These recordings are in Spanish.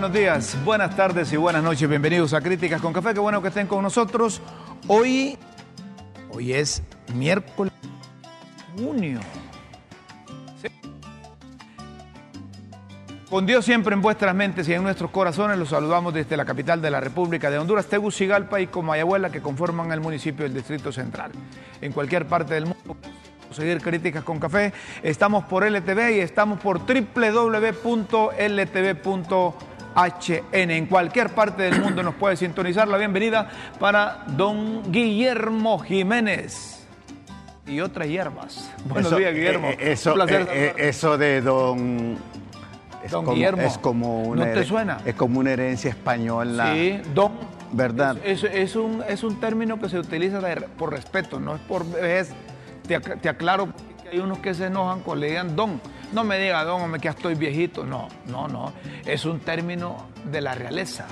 Buenos días, buenas tardes y buenas noches. Bienvenidos a Críticas con Café. Qué bueno que estén con nosotros. Hoy, hoy es miércoles, junio. Con Dios siempre en vuestras mentes y en nuestros corazones, los saludamos desde la capital de la República de Honduras, Tegucigalpa y Comayagüela, que conforman el municipio del Distrito Central. En cualquier parte del mundo seguir Críticas con Café. Estamos por LTV y estamos por www.ltv.hn. En cualquier parte del mundo nos puede sintonizar. La bienvenida para don Guillermo Jiménez y otras hierbas. Buenos Eso, días, Guillermo. eh, eh, eso, Un placer eh, eh, saludarlo. eso de don. Es Don como, Guillermo. Es como una, ¿No te suena? Es como una herencia española. Sí, don. ¿Verdad? Es, es- es un, es un término que se utiliza de- por respeto, no es por vejez. Te, te aclaro que hay unos que se enojan cuando le digan don. No me diga don, hombre, que ya estoy viejito. No, no, no. Es un término de la realeza.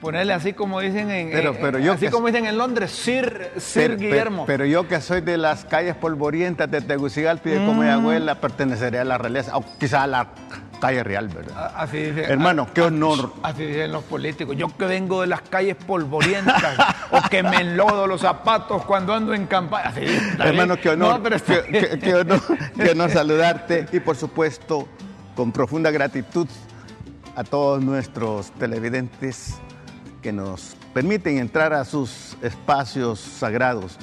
Ponerle así como dicen en, Pero- en- pero yo así que- como dicen en Londres, Sir, Sir Pero, Guillermo. pero yo que soy de las calles polvorientas de Tegucigalpa y de Mm. Comayagüela, pertenecería a la realeza, o quizá a la calle real, ¿verdad? Así dicen, Hermano, qué honor. Así dicen los políticos. Yo que vengo de las calles polvorientas o que me enlodo los zapatos cuando ando en campaña. Así Hermano, bien. qué honor, No, pero qué, qué- qué honor, qué honor saludarte y por supuesto con profunda gratitud a todos nuestros televidentes que nos permiten entrar a sus espacios sagrados.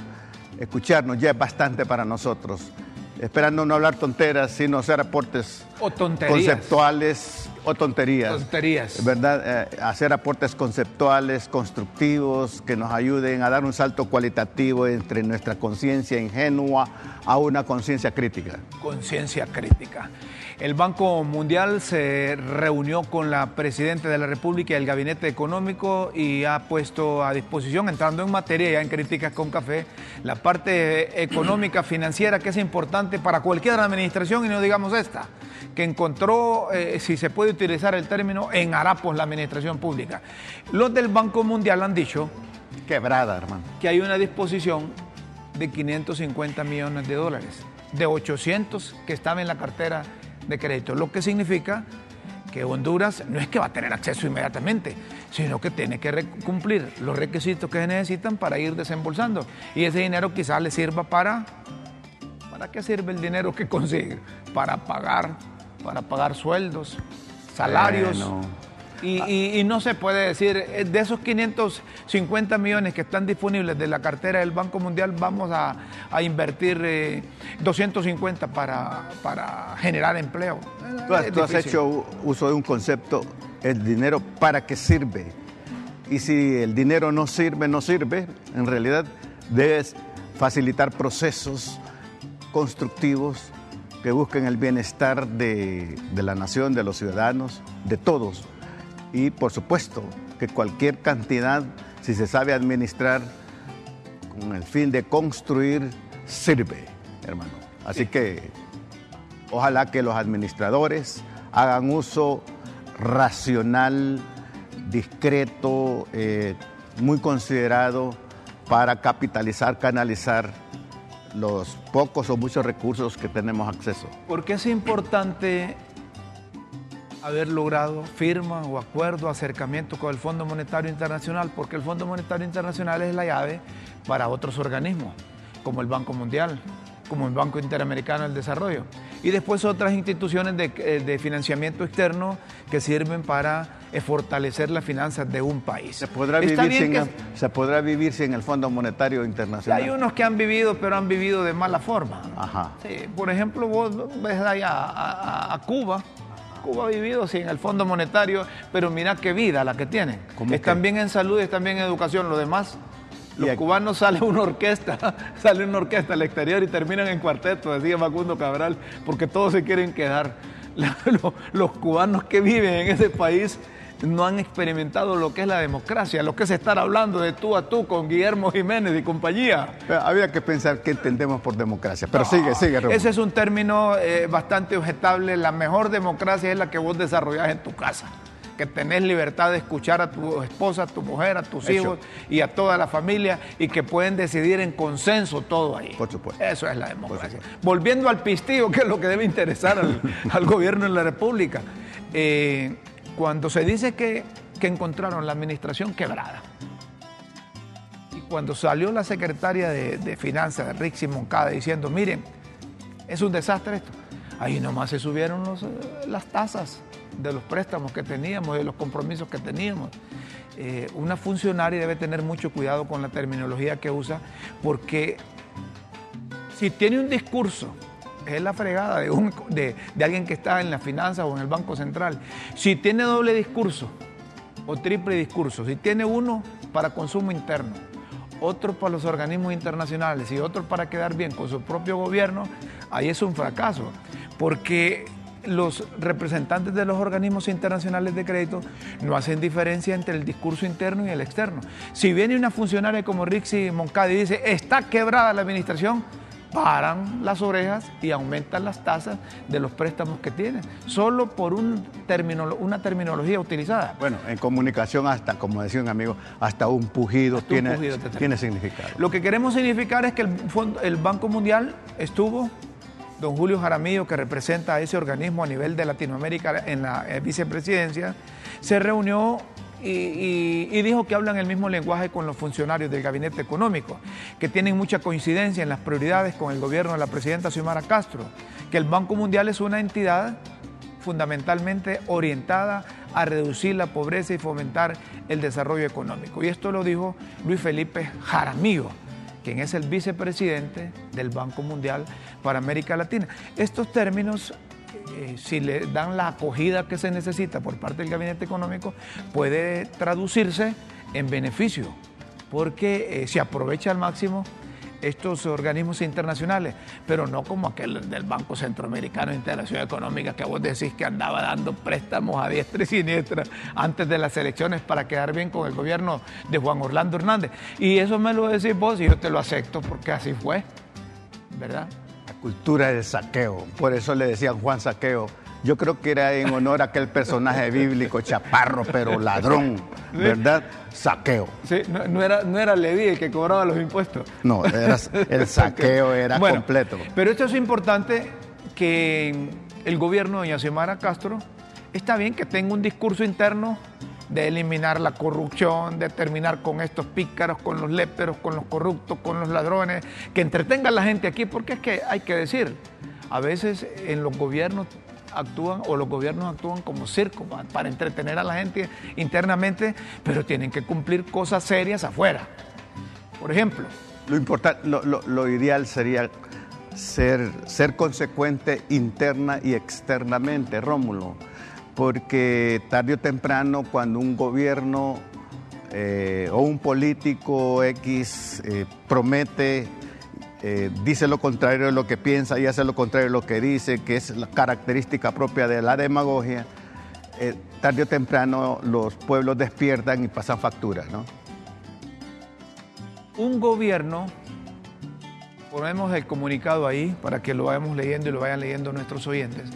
Escucharnos ya es bastante para nosotros. Esperando no hablar tonteras, sino hacer aportes O conceptuales o tonterías. Tonterías. ¿Verdad? Eh, hacer aportes conceptuales, constructivos, que nos ayuden a dar un salto cualitativo entre nuestra conciencia ingenua a una conciencia crítica. Conciencia crítica. El Banco Mundial se reunió con la Presidenta de la República y el Gabinete Económico y ha puesto a disposición, entrando en materia ya en Críticas con Café, la parte económica, financiera, que es importante para cualquier administración y no digamos esta, que encontró, eh, si se puede utilizar el término, en harapos la administración pública. Los del Banco Mundial han dicho Quebrada, hermano. que hay una disposición de 550 millones de dólares, de 800 que estaban en la cartera de crédito, lo que significa que Honduras no es que va a tener acceso inmediatamente, sino que tiene que cumplir los requisitos que se necesitan para ir desembolsando. Y ese dinero quizás le sirva para... ¿Para qué sirve el dinero que consigue? Para pagar, para pagar sueldos, salarios. Y, y- y no se puede decir, eh, de esos 550 millones que están disponibles de la cartera del Banco Mundial, vamos a, a invertir eh, 250 para, para generar empleo. Tú has, tú has hecho uso de un concepto, el dinero para qué sirve. Y si el dinero no sirve, no sirve, en realidad debes facilitar procesos constructivos que busquen el bienestar de, de la nación, de los ciudadanos, de todos. Y por supuesto que cualquier cantidad, si se sabe administrar con el fin de construir, sirve, hermano. Así que Ojalá que los administradores hagan uso racional, discreto, eh, muy considerado para capitalizar, canalizar los pocos o muchos recursos que tenemos acceso. ¿Por qué es importante haber logrado firma o acuerdo, acercamiento con el Fondo Monetario Internacional? Porque el Fondo Monetario Internacional es la llave para otros organismos, como el Banco Mundial, como el Banco Interamericano del Desarrollo. Y después otras instituciones de, eh, de financiamiento externo que sirven para es fortalecer las finanzas de un país. ¿Se podrá, vivir sin, el, ¿Se podrá vivir sin el Fondo Monetario Internacional? Hay unos que han vivido, pero han vivido de mala forma. Ajá. por ejemplo, vos ves allá a, Cuba. Cuba ha vivido sin el Fondo Monetario, pero mira qué vida la que tienen. Están bien en salud, están bien en educación, lo demás los cubanos salen una orquesta, sale una orquesta al exterior y terminan en cuarteto, decía Facundo Cabral, porque todos se quieren quedar. Los, cubanos que viven en ese país no han experimentado lo que es la democracia, lo que es estar hablando de tú a tú con Guillermo Jiménez y compañía. había que pensar qué entendemos por democracia, pero sigue, sigue. Ese es un término eh, bastante objetable. La mejor democracia es la que vos desarrollás en tu casa que tenés libertad de escuchar a tu esposa, a tu mujer, a tus hijos y a toda la familia y que pueden decidir en consenso todo ahí. Por supuesto. Eso es la democracia. Volviendo al pistillo, que es lo que debe interesar al, gobierno de la República. Eh, cuando se dice que, encontraron la administración quebrada, y cuando salió la secretaria de, Finanzas, Rixi Moncada, diciendo, miren, es un desastre esto, ahí nomás se subieron eh, las tasas de los préstamos que teníamos, de los compromisos que teníamos. Eh, una funcionaria debe tener mucho cuidado con la terminología que usa, porque si tiene un discurso, es la fregada de, un, de, de alguien que está en la finanza o en el Banco Central. Si tiene doble discurso o triple discurso, si tiene uno para consumo interno, otro para los organismos internacionales y otro para quedar bien con su propio gobierno, ahí es un fracaso. Porque los representantes de los organismos internacionales de crédito no hacen diferencia entre el discurso interno y el externo. Si viene una funcionaria como Rixi Moncada y dice, está quebrada la administración, paran las orejas y aumentan las tasas de los préstamos que tienen, solo por un una terminología utilizada. Bueno, en comunicación hasta, como decía un amigo, hasta un pujido, tiene, tiene significado. Lo que queremos significar es que el, el Banco Mundial estuvo don Julio Jaramillo, que representa a ese organismo a nivel de Latinoamérica en la eh, vicepresidencia, se reunió y, dijo que hablan el mismo lenguaje con los funcionarios del gabinete económico, que tienen mucha coincidencia en las prioridades con el gobierno de la presidenta Xiomara Castro, que el Banco Mundial es una entidad fundamentalmente orientada a reducir la pobreza y fomentar el desarrollo económico. Y esto lo dijo Luis Felipe Jaramillo quien es el vicepresidente del Banco Mundial para América Latina. Estos términos eh, si le dan la acogida que se necesita por parte del gabinete económico, puede traducirse en beneficio, porque eh, se aprovecha al máximo estos organismos internacionales, pero no como aquel del Banco Centroamericano de Integración Económica que vos decís que andaba dando préstamos a diestra y siniestra antes de las elecciones para quedar bien con el gobierno de Juan Orlando Hernández. Y eso me lo decís vos y yo te lo acepto porque así fue, ¿verdad? La cultura del saqueo, por eso le decían Juan Saqueo yo creo que era en honor a aquel personaje bíblico, chaparro, pero ladrón, ¿verdad? Saqueo. Sí, no, era, no era Leví el que cobraba los impuestos. No, el saqueo era completo. Pero esto es importante que el gobierno de doña Xiomara Castro está bien que tenga un discurso interno de eliminar la corrupción, de terminar con estos pícaros, con los léperos, con los corruptos, con los ladrones, que entretenga a la gente aquí, porque es que hay que decir, a veces en los gobiernos actúan o los gobiernos actúan como circo para entretener a la gente internamente, pero tienen que cumplir cosas serias afuera. Por ejemplo. Lo, importante, lo, ideal sería ser, ser consecuente interna y externamente, Rómulo, porque tarde o temprano cuando un gobierno eh, o un político X eh, promete eh, dice lo contrario de lo que piensa y hace lo contrario de lo que dice, que es la característica propia de la demagogia, tarde o temprano los pueblos despiertan y pasan facturas, ¿no? Un gobierno, ponemos el comunicado ahí para que lo vayamos leyendo y lo vayan leyendo nuestros oyentes,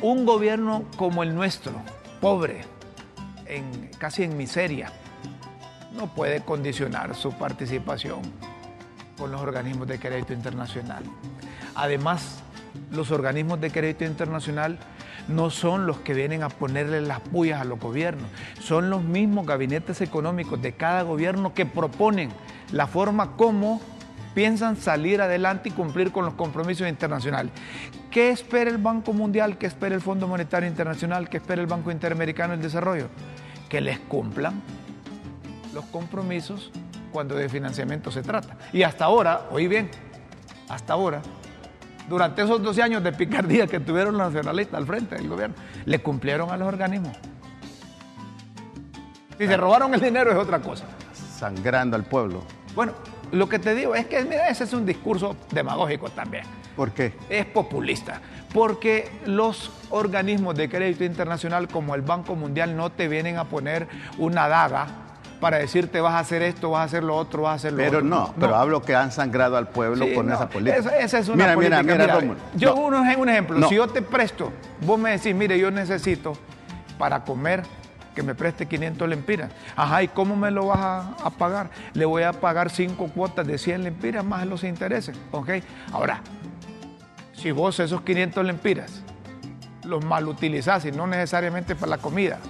un gobierno como el nuestro, pobre, casi en miseria, no puede condicionar su participación con los organismos de crédito internacional. Además, los organismos de crédito internacional no son los que vienen a ponerle las pullas a los gobiernos, son los mismos gabinetes económicos de cada gobierno que proponen la forma como piensan salir adelante y cumplir con los compromisos internacionales. ¿Qué espera el Banco Mundial? ¿Qué espera el Fondo Monetario Internacional? ¿Qué espera el Banco Interamericano del Desarrollo? que les cumplan los compromisos cuando de financiamiento se trata. Y hasta ahora, oí bien, hasta ahora, durante esos 12 años de picardía que tuvieron los nacionalistas al frente del gobierno, le cumplieron a los organismos. Si se robaron el dinero es otra cosa. Sangrando al pueblo. Bueno, lo que te digo es que mira, ese es un discurso demagógico también. ¿Por qué? Es populista. Porque los organismos de crédito internacional como el Banco Mundial no te vienen a poner una daga para decirte vas a hacer esto, vas a hacer lo otro, vas a hacer lo pero otro. No, pero hablo que han sangrado al pueblo Sí, con no, esa política. Esa, esa es una mira, política. Mira, mira, Mira, yo No, un, un ejemplo, si yo te presto, vos me decís, mire, yo necesito para comer que me preste 500 lempiras. Ajá, ¿y cómo me lo vas a, a pagar? Le voy a pagar cinco cuotas de 100 lempiras más los intereses, ¿ok? Ahora, si vos esos 500 lempiras los mal utilizás y no necesariamente para la comida,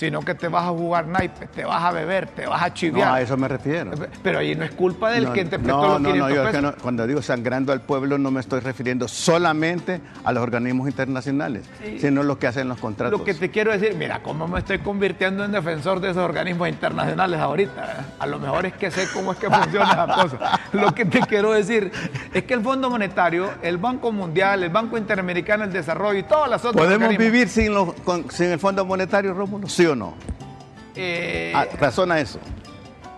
sino que te vas a jugar naipes, te vas a beber, te vas a no, chiviar. a eso me refiero. Pero ahí no es culpa del No, que te prestó no, los no, 500 no, yo es que no- cuando digo sangrando al pueblo no me estoy refiriendo solamente a los organismos internacionales, sino lo que hacen los contratos. Lo que te quiero decir, mira, cómo me estoy convirtiendo en defensor de esos organismos internacionales ahorita. A lo mejor es que sé cómo es que funciona la cosa. Lo que te quiero decir es que el Fondo Monetario, el Banco Mundial, el Banco Interamericano del Desarrollo y todas las otras ¿Podemos organismos, vivir sin, los- con- sin el Fondo Monetario, Rómulo? ¿Sí o no? eh, Ah, razona eso,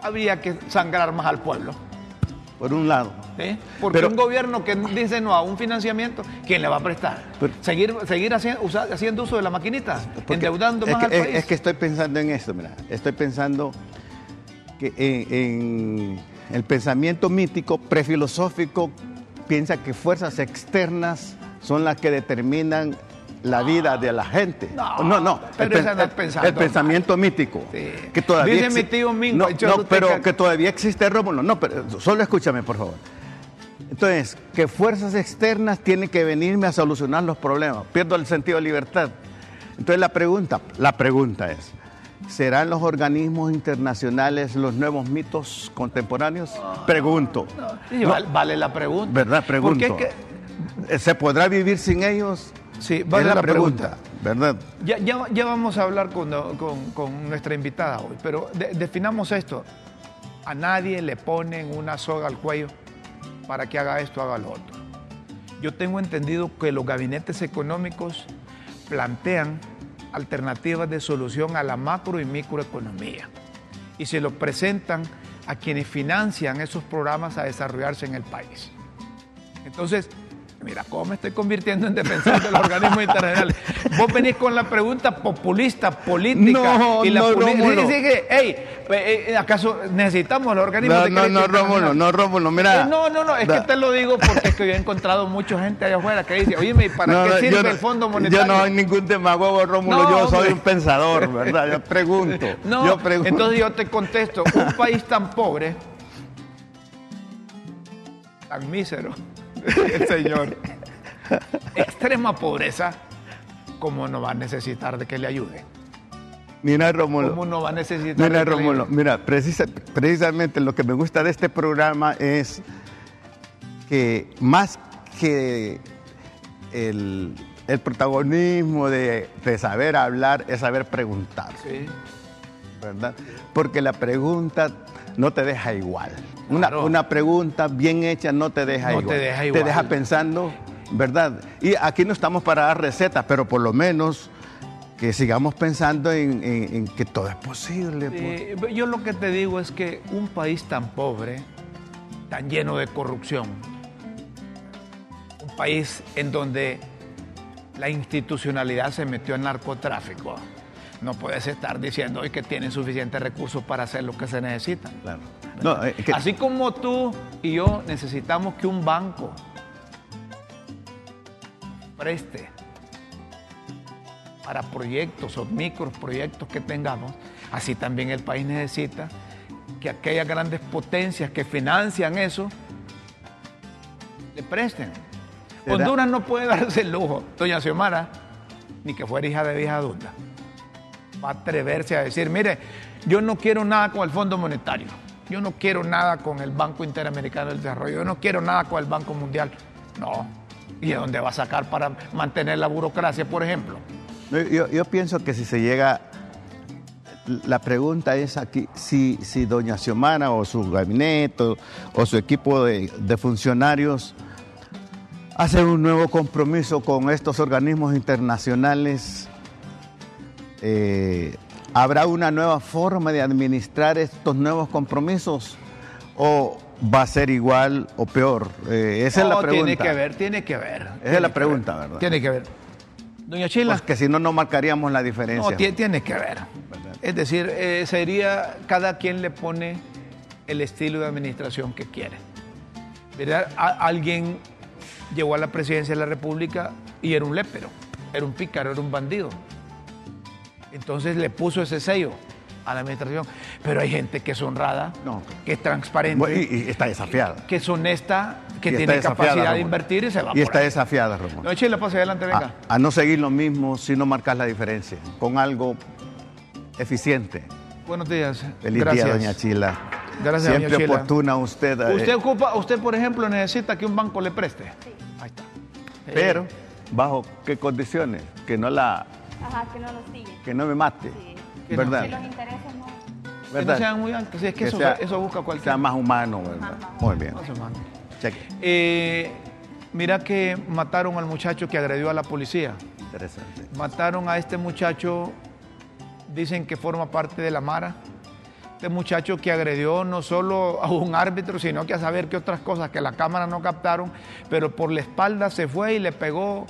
habría que sangrar más al pueblo. por un lado. ¿sí? Porque Pero- un gobierno que dice no a un financiamiento, ¿quién le va a prestar? Pero- seguir seguir haciendo, uso de la maquinita, endeudando es más que, al es- país. es que estoy pensando en esto, mira. Estoy pensando que en, en el pensamiento mítico, prefilosófico, piensa que fuerzas externas son las que determinan la vida de la gente. No, no, no. pero el, pensando el pensamiento mítico. Sí. Que todavía Dice mi tío Mingo, No, no, pero que todavía existe Rómulo. No, pero solo escúchame, por favor. Entonces, que fuerzas externas tienen que venirme a solucionar los problemas. Pierdo el sentido de libertad. Entonces la pregunta, la pregunta es, ¿serán los organismos internacionales los nuevos mitos contemporáneos? Pregunto. No, vale, vale la pregunta. ¿Verdad? Pregunto. Que, ¿Se podrá vivir sin ellos? Sí, vale es la, la pregunta, ¿verdad? ya, ya- ya vamos a hablar con, con- con nuestra invitada hoy, pero de- definamos esto. A nadie le ponen una soga al cuello para que haga esto, haga lo otro. Yo tengo entendido que los gabinetes económicos plantean alternativas de solución a la macro y microeconomía y se lo presentan a quienes financian esos programas a desarrollarse en el país. Entonces, mira, ¿cómo me estoy convirtiendo en defensor de los organismos internacionales? Vos venís con la pregunta populista, política. No, y la no, Rómulo. que, hey, eh, eh, ¿acaso necesitamos los organismos No, de no, no, Rómulo, no, Rómulo, mira. Eh, no, no, no, es Da- que te lo digo porque es que yo he encontrado mucha gente allá afuera que dice, oye, ¿para No, qué no, sirve no- el Fondo Monetario? Yo no soy ningún demagogo, Rómulo, No, yo soy hombre. un pensador, ¿verdad? Yo pregunto. No, yo pregunto. entonces yo te contesto, un país tan pobre, tan mísero, el señor, extrema pobreza, ¿cómo no va a necesitar de que le ayude? Mira, Rómulo. ¿Cómo no va a necesitar Mira, de que le ayude? mira, precisa- precisamente lo que me gusta de este programa es que más que el, el protagonismo de, de saber hablar es saber preguntar, Sí. ¿verdad? Porque la pregunta no te deja igual. Una, Claro. una pregunta bien hecha no te deja No igual. te deja Te igual. deja pensando, ¿verdad? Y aquí no estamos para dar recetas, pero por lo menos que sigamos pensando en, en- en que todo es posible. pues. Eh, yo lo que te digo es que un país tan pobre, tan lleno de corrupción, un país en donde la institucionalidad se metió en narcotráfico, no puedes estar diciendo hoy que tienen suficientes recursos para hacer lo que se necesita. Claro. No, que- Así como tú y yo necesitamos que un banco preste para proyectos o microproyectos que tengamos, así también el país necesita que aquellas grandes potencias que financian eso le presten. ¿Será? Honduras no puede darse el lujo, doña Xiomara, ni que fuera hija de vieja adulta, va a atreverse a decir, mire, yo no quiero nada con el Fondo Monetario, yo no quiero nada con el Banco Interamericano del Desarrollo, yo no quiero nada con el Banco Mundial. No. ¿Y de dónde va a sacar para mantener la burocracia, por ejemplo? Yo pienso que si se llega, la pregunta es aquí si, si doña Xiomara o su gabinete o su equipo de, funcionarios hacen un nuevo compromiso con estos organismos internacionales. Eh, ¿Habrá una nueva forma de administrar estos nuevos compromisos o va a ser igual o peor? Eh, esa es la pregunta. Tiene que ver, tiene que ver. Esa es la pregunta, ¿verdad? Tiene que ver. Doña Chila. Porque si no, no marcaríamos la diferencia. No, tiene que ver. Es decir, eh, sería, cada quien le pone el estilo de administración que quiere. ¿Verdad? alguien llegó a la presidencia de la República y era un lépero, era un pícaro, era un bandido. Entonces le puso ese sello a la administración. Pero hay gente que es honrada, que es transparente. Y, está desafiada. Que es honesta, que tiene capacidad de invertir y se va Y está desafiada, Ramón. No, Chile, pase adelante, venga. A, a, no seguir lo mismo, sino marcar la diferencia, con algo eficiente. Buenos días. Feliz día, doña Chila. Gracias, Siempre doña oportuna usted. Eh. Usted ocupa, usted por ejemplo necesita que un banco le preste. Sí. Ahí está. Pero, ¿bajo qué condiciones? Que no la... Ajá, que no lo sigue. Que no me mate. Sí. ¿Verdad? Que los intereses no... ¿verdad? Que no sean muy altos. Sí, es que, eso, eso, busca cualquier... Sea más humano, ¿verdad? Muy bien. Más humano. Eh, mira que mataron al muchacho que agredió a la policía. Interesante. Mataron a este muchacho dicen que forma parte de la Mara. Este muchacho que agredió no solo a un árbitro, sino que a saber qué otras cosas que la cámara no captaron, pero por la espalda se fue y le pegó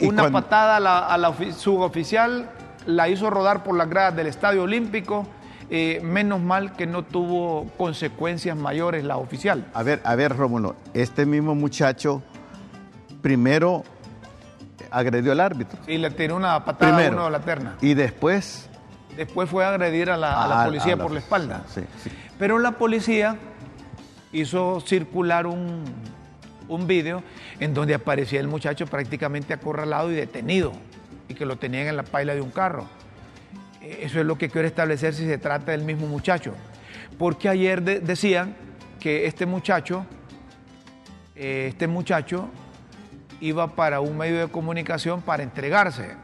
una patada a la, suboficial, la hizo rodar por las gradas del Estadio Olímpico. Eh, menos mal que no tuvo consecuencias mayores la oficial. A ver, a ver, Rómulo, este mismo muchacho primero agredió al árbitro. Y le tiró una patada a uno de la terna. Y después Después fue a agredir a la, policía por la espalda. Pero la policía hizo circular un, un vídeo en donde aparecía el muchacho prácticamente acorralado y detenido y que lo tenían en la paila de un carro. Eh, eso es lo que quiero establecer si se trata del mismo muchacho. Porque ayer decían que este muchacho, eh, este muchacho iba para un medio de comunicación para entregarse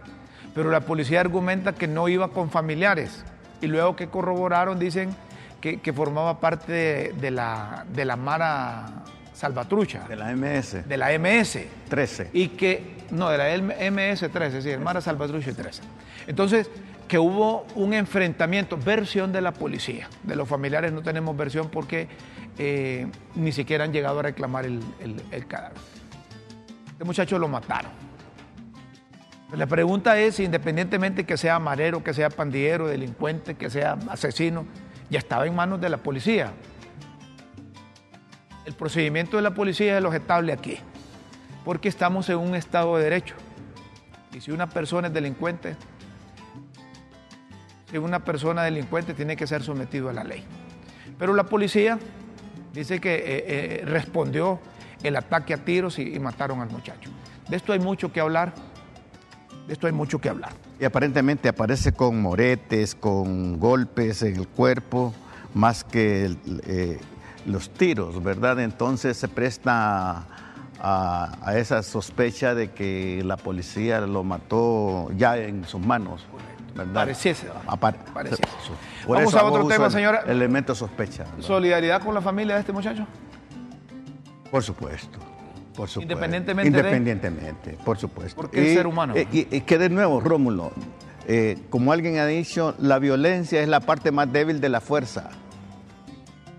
pero la policía argumenta que no iba con familiares y luego que corroboraron dicen que, formaba parte de, la, de la Mara Salvatrucha. De la MS. De la MS. 13. Y que, no, de la MS 13, sí, el Mara Salvatrucha 13. Entonces, que hubo un enfrentamiento, versión de la policía. De los familiares no tenemos versión porque eh, ni siquiera han llegado a reclamar el, el cadáver. Este muchacho lo mataron. La pregunta es, independientemente que sea marero, que sea pandillero, delincuente, que sea asesino, ya estaba en manos de la policía. El procedimiento de la policía es lo estable aquí, porque estamos en un Estado de Derecho. Y si una persona es delincuente, si una persona delincuente tiene que ser sometido a la ley. Pero la policía dice que eh, eh, respondió el ataque a tiros y mataron al muchacho. De esto hay mucho que hablar. De esto hay mucho que hablar. Y aparentemente aparece con moretes, con golpes en el cuerpo, más que eh, los tiros, ¿verdad? Entonces se presta a, esa sospecha de que la policía lo mató ya en sus manos. ¿verdad? Pareciese. Pareciese. Vamos a otro tema, señora. Elemento sospecha. ¿Solidaridad con la familia de este muchacho? Por supuesto. Por supuesto. Independientemente. Independientemente, por supuesto. Porque es ser humano. Y, que de nuevo, Rómulo, eh, como alguien ha dicho, la violencia es la parte más débil de la fuerza.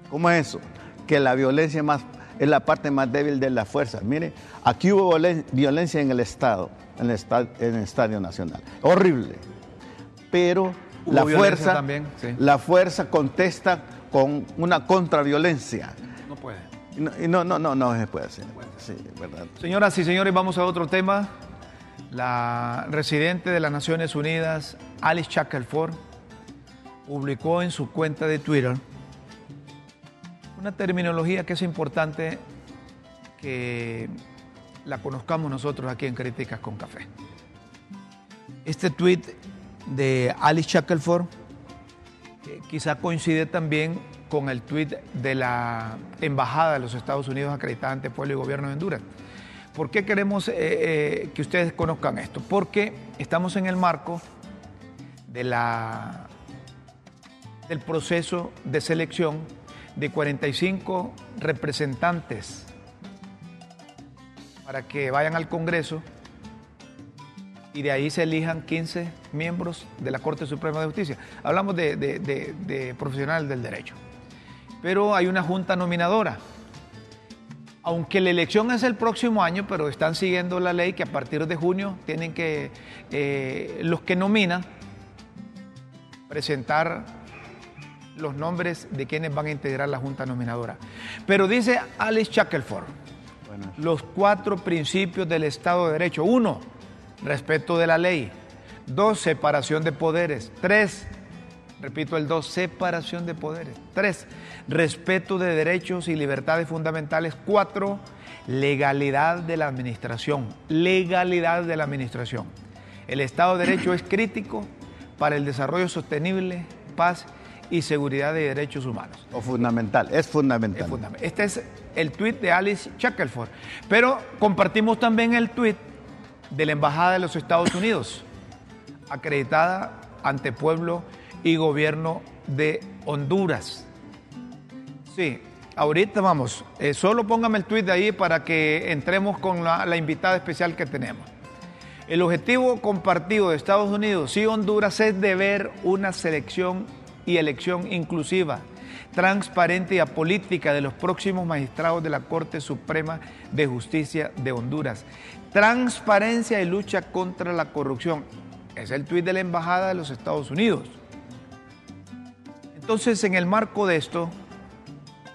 ¿Cómo es eso? Que la violencia más, es la parte más débil de la fuerza. Mire, aquí hubo violencia en el Estado, en el, en el Estadio Nacional. Horrible. Pero la fuerza, también, la fuerza contesta con una contraviolencia. No puede. No, no, no, no, se puede hacer. Sí, verdad. Señoras y señores, vamos a otro tema. La residente de las Naciones Unidas, Alice Shackelford, publicó en su cuenta de Twitter una terminología que es importante que la conozcamos nosotros aquí en Críticas con Café. Este tweet de Alice Shackelford quizá coincide también con el tuit de la Embajada de los Estados Unidos acreditada ante Pueblo y Gobierno de Honduras. ¿Por qué queremos eh, eh, que ustedes conozcan esto? Porque estamos en el marco de la del proceso de selección de 45 representantes para que vayan al Congreso y de ahí se elijan 15 miembros de la Corte Suprema de Justicia. Hablamos de, de profesionales del derecho. Pero hay una junta nominadora aunque la elección es el próximo año, pero están siguiendo la ley que a partir de junio tienen que eh, los que nominan presentar los nombres de quienes van a integrar la Junta Nominadora. Pero dice Alice Shackelford, los cuatro principios del Estado de Derecho. Uno, respeto de la ley. Dos, separación de poderes. Tres, repito el dos, separación de poderes. Tres, respeto de derechos y libertades fundamentales. Cuatro, legalidad de la administración. Legalidad de la administración. El Estado de Derecho es crítico para el desarrollo sostenible, paz y seguridad de derechos humanos. O fundamental, es fundamental. Este es el tuit de Alice Shackelford. Pero compartimos también el tuit de la Embajada de los Estados Unidos, acreditada ante pueblo y gobierno de Honduras. Sí, ahorita vamos, eh, solo póngame el tweet de ahí para que entremos con la, invitada especial que tenemos. El objetivo compartido de Estados Unidos y Honduras es de ver una selección y elección inclusiva, transparente y apolítica de los próximos magistrados de la Corte Suprema de Justicia de Honduras. Transparencia y lucha contra la corrupción. Es el tuit de la Embajada de los Estados Unidos. Entonces, en el marco de esto,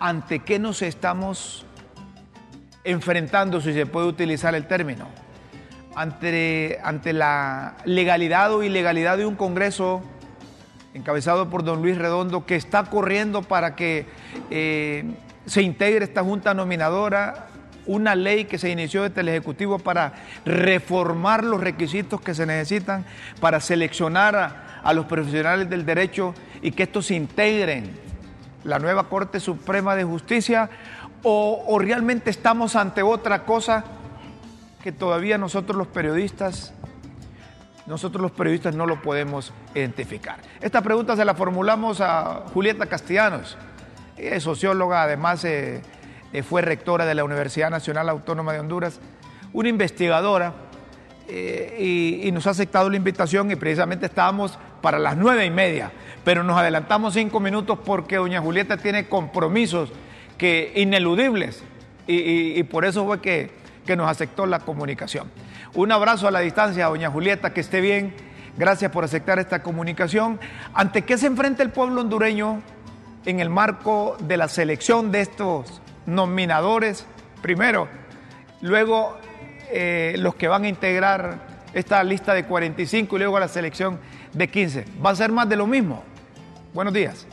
ante qué nos estamos enfrentando, si se puede utilizar el término, ante, ante la legalidad o ilegalidad de un Congreso encabezado por don Luis Redondo, que está corriendo para que eh, se integre esta Junta Nominadora, una ley que se inició desde el Ejecutivo para reformar los requisitos que se necesitan para seleccionar a, a los profesionales del derecho y que estos integren la nueva Corte Suprema de Justicia o, realmente estamos ante otra cosa que todavía nosotros los periodistas nosotros los periodistas no lo podemos identificar. Esta pregunta se la formulamos a Julieta Castellanos, socióloga, además eh, eh, fue rectora de la Universidad Nacional Autónoma de Honduras, una investigadora, eh, y, nos ha aceptado la invitación y precisamente estábamos para las nueve y media pero nos adelantamos cinco minutos porque doña Julieta tiene compromisos que ineludibles y, por eso fue que, que nos aceptó la comunicación. Un abrazo a la distancia, doña Julieta, que esté bien. Gracias por aceptar esta comunicación. ¿Ante qué se enfrenta el pueblo hondureño en el marco de la selección de estos nominadores? Primero, luego eh, los que van a integrar esta lista de 45 y luego la selección de 15. ¿Va a ser más de lo mismo? Buenos días.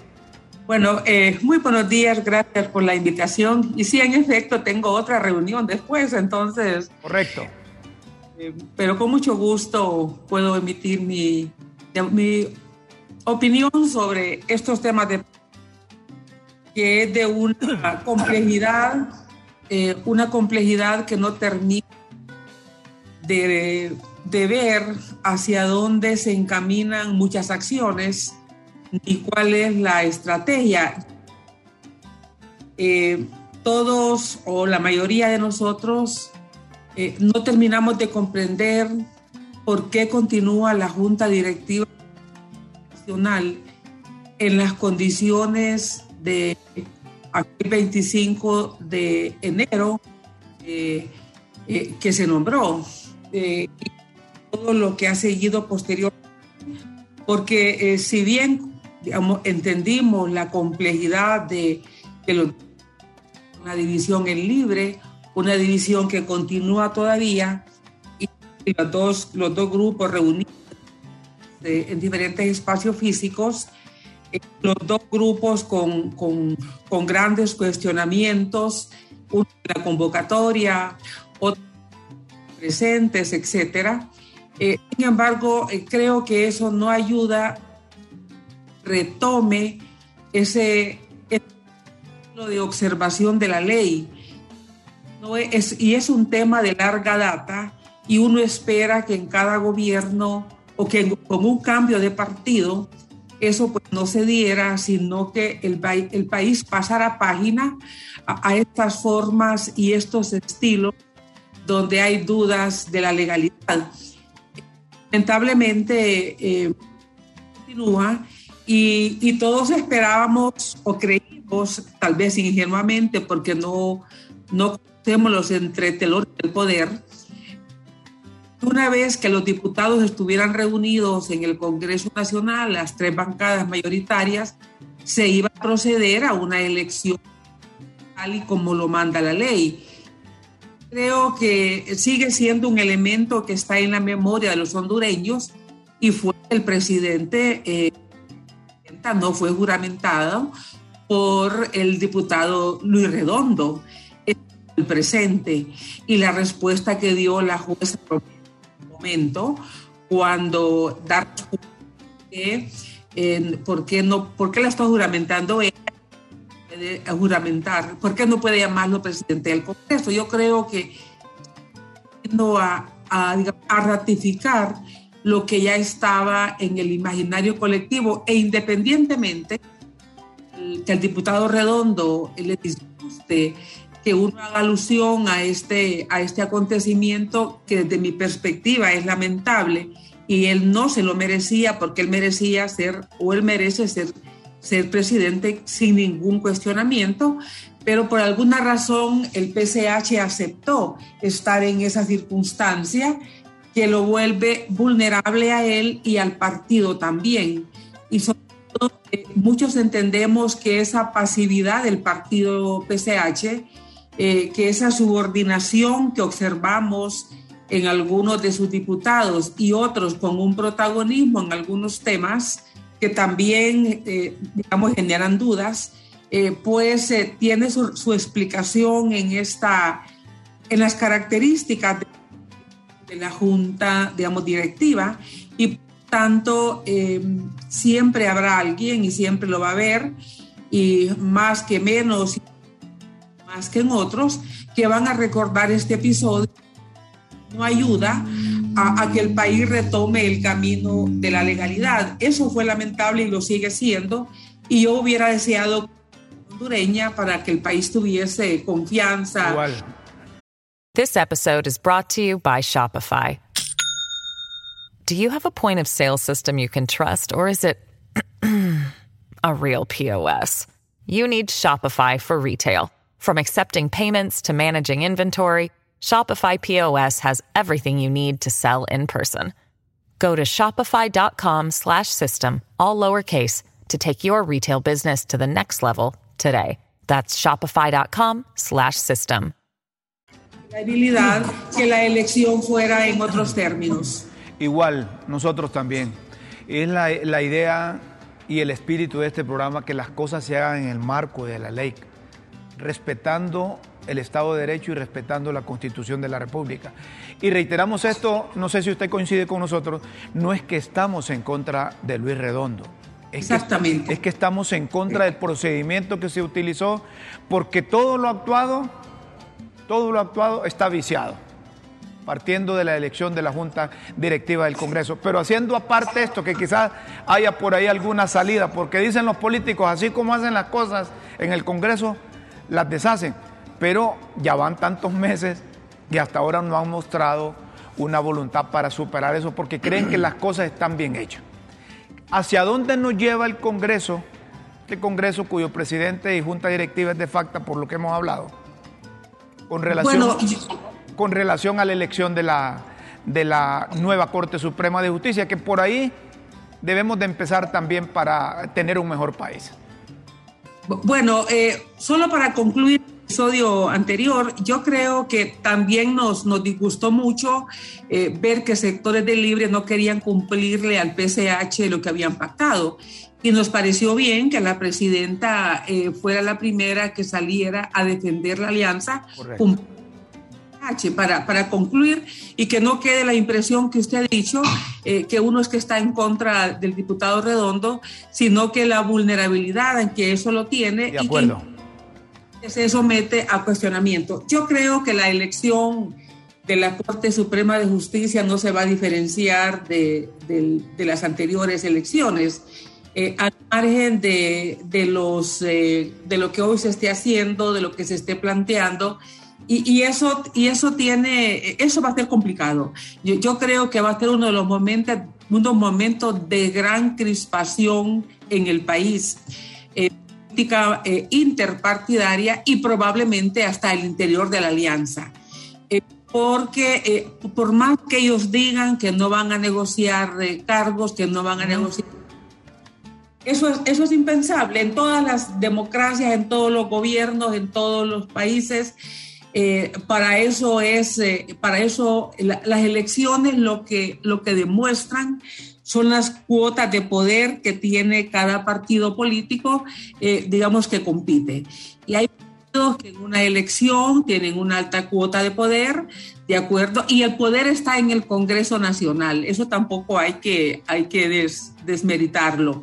Bueno, eh, muy buenos días, gracias por la invitación. Y sí, en efecto, tengo otra reunión después, entonces. Correcto. Eh, pero con mucho gusto puedo emitir mi, mi opinión sobre estos temas de que es de una complejidad, eh, una complejidad que no termina de, de ver hacia dónde se encaminan muchas acciones y cuál es la estrategia. Eh, todos o la mayoría de nosotros eh, no terminamos de comprender por qué continúa la Junta Directiva Nacional en las condiciones de aquel 25 de enero eh, que se nombró y todo lo que ha seguido posterior porque si bien entendimos la complejidad de, una división en libre, una división que continúa todavía y los dos, los dos grupos reunidos en diferentes espacios físicos, eh, los dos grupos con, con, con grandes cuestionamientos, la convocatoria, otros presentes, etcétera. Eh, sin embargo, eh, creo que eso no ayuda retome ese, de observación de la ley. ¿no? Es, y es un tema de larga data y uno espera que en cada gobierno o que con un cambio de partido eso pues, no se diera, sino que el, el país pasara página a, estas formas y estos estilos donde hay dudas de la legalidad. Lamentablemente eh, continúa y, todos esperábamos o creímos, tal vez ingenuamente, porque no, no conocemos los entretelores del poder, una vez que los diputados estuvieran reunidos en el Congreso Nacional, las tres bancadas mayoritarias, se iba a proceder a una elección tal y como lo manda la ley. Creo que sigue siendo un elemento que está en la memoria de los hondureños y fue el presidente, eh, no fue juramentado por el diputado Luis Redondo, el presente, y la respuesta que dio la jueza momento cuando dar que, ¿por qué no, por qué la está juramentando ella? Juramentar, ¿por qué no puede llamarlo presidente del Congreso? Yo creo que a, a, a ratificar lo que ya estaba en el imaginario colectivo e independientemente que el diputado Redondo le disguste que uno haga alusión a este, a este acontecimiento que desde mi perspectiva es lamentable y él no se lo merecía porque él merecía ser o él merece ser, ser presidente sin ningún cuestionamiento, pero por alguna razón el PCH aceptó estar en esa circunstancia que lo vuelve vulnerable a él y al partido también. Y sobre todo, eh, muchos entendemos que esa pasividad del partido PCH eh, que esa subordinación que observamos en algunos de sus diputados y otros con un protagonismo en algunos temas que también, eh, digamos, generan dudas, eh, pues tiene su, explicación en, esta, en las características de, la junta, digamos, directiva y tanto siempre habrá alguien y siempre lo va a haber y más que menos más que en otros, que van a recordar este episodio. No ayuda a, que el país retome el camino de la legalidad. Eso fue lamentable y lo sigue siendo. Y yo hubiera deseado hondureña para que el país tuviese confianza. Igual. This episode is brought to you by Shopify. Do you have a point of sale system you can trust, or is it a real POS? You need Shopify for retail. From accepting payments to managing inventory, Shopify POS has everything you need to sell in person. Go to shopify.com/system all lowercase to take your retail business to the next level today. That's shopify.com/system. habilidad que la elección fuera en otros términos. Igual, nosotros también. Es la, la idea y el espíritu de este programa que las cosas se hagan en el marco de la ley respetando el Estado de Derecho y respetando la Constitución de la República. Y reiteramos esto, no sé si usted coincide con nosotros, no es que estamos en contra de Luis Redondo. Exactamente. es que estamos en contra del procedimiento que se utilizó porque todo lo actuado, todo lo actuado está viciado, partiendo de la elección de la Junta Directiva del Congreso. Pero haciendo aparte esto, que quizás haya por ahí alguna salida, porque dicen los políticos, así como hacen las cosas en el Congreso, las deshacen. Pero ya van tantos meses y hasta ahora no han mostrado una voluntad para superar eso porque creen que las cosas están bien hechas. ¿Hacia dónde nos lleva el Congreso? Este Congreso cuyo presidente y junta directiva es de facto por lo que hemos hablado. Con relación, con relación a la elección de la, de la nueva Corte Suprema de Justicia, que por ahí debemos de empezar también para tener un mejor país. Bueno, eh, solo para concluir episodio anterior, yo creo que también nos, nos disgustó mucho eh, ver que sectores de Libre no querían cumplirle al PCH lo que habían pactado. Y nos pareció bien que la presidenta eh, fuera la primera que saliera a defender la alianza. Para, para concluir y que no quede la impresión que usted ha dicho, eh, que uno es que está en contra del diputado Redondo, sino que la vulnerabilidad en que eso lo tiene y que se somete a cuestionamiento. Yo creo que la elección de la Corte Suprema de Justicia no se va a diferenciar de, de, de las anteriores elecciones. eh, al margen de, de los, eh, de lo que hoy se esté haciendo, de lo que se esté planteando. Y, y, eso, y eso tiene, eso va a ser complicado. Yo, yo, creo que va a ser uno de los momentos, unos momentos de gran crispación en el país, eh, política eh, interpartidaria y probablemente hasta el interior de la alianza. Eh, porque eh, por más que ellos digan que no van a negociar cargos, que no van a negociar eso es, eso es impensable en todas las democracias, en todos los gobiernos, en todos los países. Para eso es, para eso la, las elecciones lo que, lo que demuestran son las cuotas de poder que tiene cada partido político, eh, digamos que compite. Y hay partidos que en una elección tienen una alta cuota de poder, de acuerdo, y el poder está en el Congreso Nacional. Eso tampoco hay que, hay que des, desmeritarlo.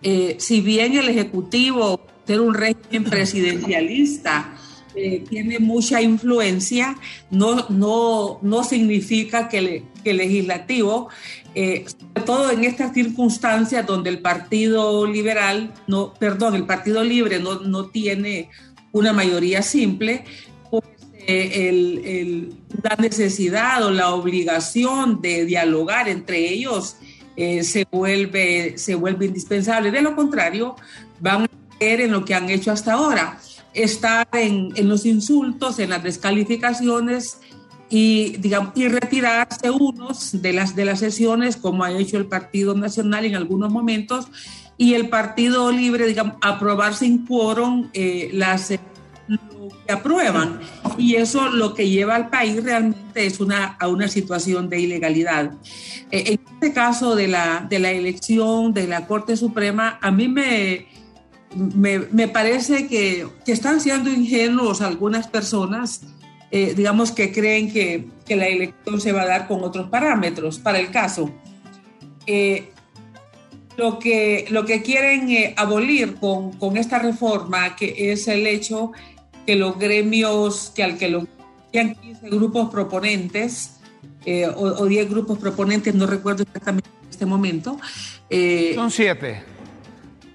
Eh, si bien el Ejecutivo, ser un régimen presidencialista, eh, tiene mucha influencia, no, no, no significa que, le, que el legislativo, eh, sobre todo en estas circunstancias donde el Partido Liberal, no, perdón, el Partido Libre no, no tiene una mayoría simple, pues eh, el, el, la necesidad o la obligación de dialogar entre ellos eh, se, vuelve, se vuelve indispensable. De lo contrario, van a caer en lo que han hecho hasta ahora, estar en, en los insultos, en las descalificaciones y, digamos, y retirarse unos de las, de las sesiones, como ha hecho el Partido Nacional en algunos momentos, y el Partido Libre, digamos, aprobar sin quórum eh, las lo que aprueban. Y eso lo que lleva al país realmente es una, a una situación de ilegalidad. Eh, en este caso de la, de la elección de la Corte Suprema, a mí me, me, me parece que, que, están siendo ingenuos algunas personas, eh, digamos, que creen que, que, la elección se va a dar con otros parámetros para el caso. Eh, lo que, lo que quieren eh, abolir con, con, esta reforma, que es el hecho que los gremios, que al que los 15 grupos proponentes, eh, o, o, 10 grupos proponentes, no recuerdo exactamente en este momento. Son siete.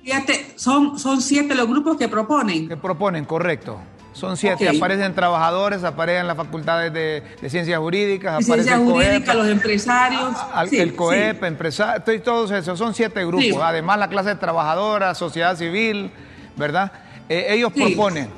Siete, son, son siete los grupos que proponen. Que proponen, correcto. Son siete, okay. aparecen trabajadores, aparecen las facultades de, de ciencias jurídicas, de aparece ciencias jurídicas, los empresarios. Al, sí, el COEP, sí. empresarios, todos esos, son siete grupos. Sí. Además, la clase trabajadora, sociedad civil, ¿verdad? Eh, ellos proponen.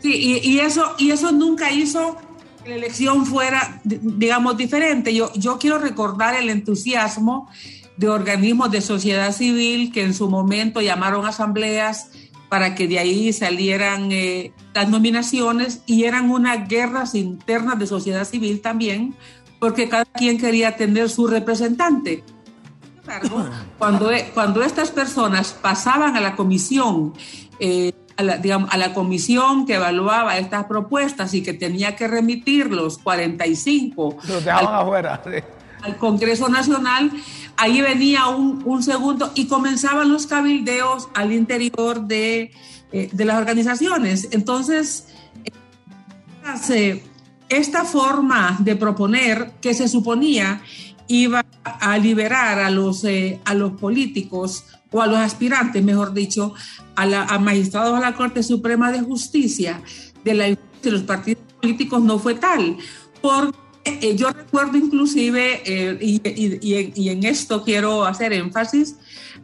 Sí, y, y, eso, y eso nunca hizo que la elección fuera, digamos, diferente. Yo, yo quiero recordar el entusiasmo de organismos de sociedad civil que en su momento llamaron asambleas para que de ahí salieran eh, las nominaciones y eran unas guerras internas de sociedad civil también, porque cada quien quería tener su representante. Sin embargo, cuando, cuando estas personas pasaban a la comisión, eh, a, la, digamos, a la comisión que evaluaba estas propuestas y que tenía que remitir los 45 los dejaban al, afuera, sí. al Congreso Nacional, ahí venía un, un, segundo y comenzaban los cabildeos al interior de, eh, de las organizaciones. Entonces, eh, esta forma de proponer que se suponía iba a liberar a los, eh, a los políticos o a los aspirantes, mejor dicho, a, la, magistrados a la Corte Suprema de Justicia de, la, de los partidos políticos no fue tal. Eh, yo recuerdo inclusive, eh, y, en esto quiero hacer énfasis,